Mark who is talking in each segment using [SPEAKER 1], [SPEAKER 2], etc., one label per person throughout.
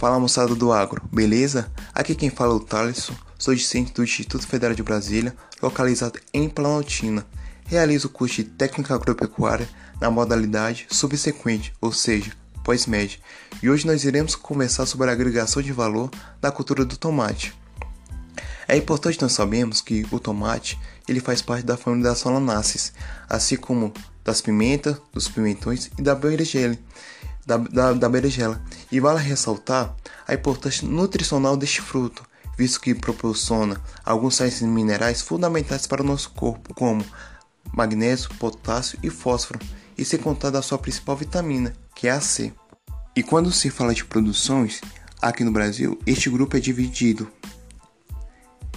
[SPEAKER 1] Fala moçada do agro, beleza? Aqui quem fala é o Thaleson, sou discente do Instituto Federal de Brasília, localizado em Planaltina. Realizo o curso de Técnica Agropecuária na modalidade subsequente, ou seja, pós-média. E hoje nós iremos conversar sobre a agregação de valor da cultura do tomate. É importante nós sabermos que o tomate ele faz parte da família das solanaceae, assim como das pimentas, dos pimentões e da berinjela da, da, da berigela. E vale ressaltar a importância nutricional deste fruto, visto que proporciona alguns sais minerais fundamentais para o nosso corpo, como magnésio, potássio e fósforo, e sem contar da sua principal vitamina, que é a C. E quando se fala de produções, aqui no Brasil, este grupo é dividido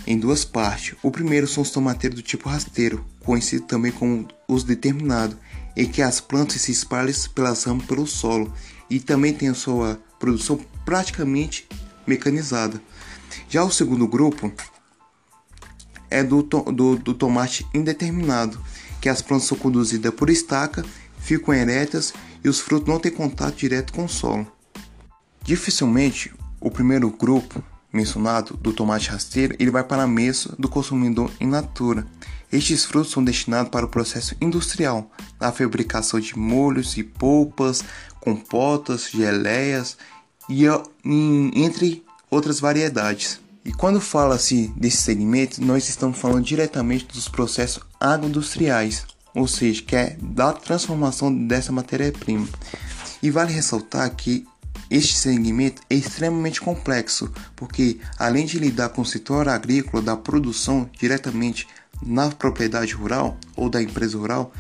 [SPEAKER 1] em duas partes. O primeiro são os tomateiros do tipo rasteiro, conhecido também como os determinados, em que as plantas se espalham pelas ramas pelo solo e também tem sua produção praticamente mecanizada. Já o segundo grupo é do, do, do tomate indeterminado, que as plantas são conduzidas por estaca, ficam eretas e os frutos não têm contato direto com o solo. Dificilmente o primeiro grupo mencionado do tomate rasteiro ele vai para a mesa do consumidor in natura estes frutos são destinados para o processo industrial, na fabricação de molhos e polpas, compotas, geleias e entre outras variedades. E quando fala-se desse segmento, nós estamos falando diretamente dos processos agroindustriais, ou seja, que é da transformação dessa matéria-prima. E vale ressaltar que este segmento é extremamente complexo, porque além de lidar com o setor agrícola da produção diretamente na propriedade rural ou da empresa rural,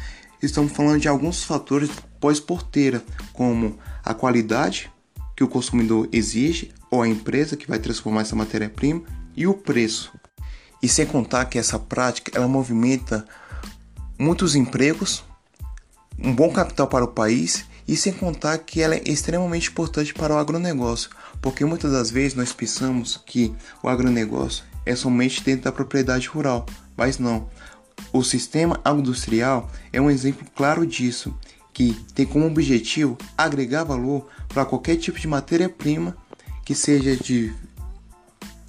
[SPEAKER 1] estamos falando de alguns fatores pós-porteira, como a qualidade que o consumidor exige ou a empresa que vai transformar essa matéria-prima e o preço. E sem contar que essa prática ela movimenta muitos empregos, um bom capital para o país e sem contar que ela é extremamente importante para o agronegócio, porque muitas das vezes nós pensamos que o agronegócio é somente dentro da propriedade rural, mas não. O sistema agroindustrial é um exemplo claro disso, que tem como objetivo agregar valor para qualquer tipo de matéria-prima que seja de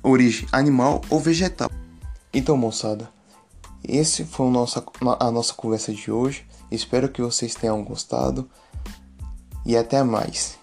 [SPEAKER 1] origem animal ou vegetal. Então, moçada, esse foi nossa, a nossa conversa de hoje. Espero que vocês tenham gostado e até mais.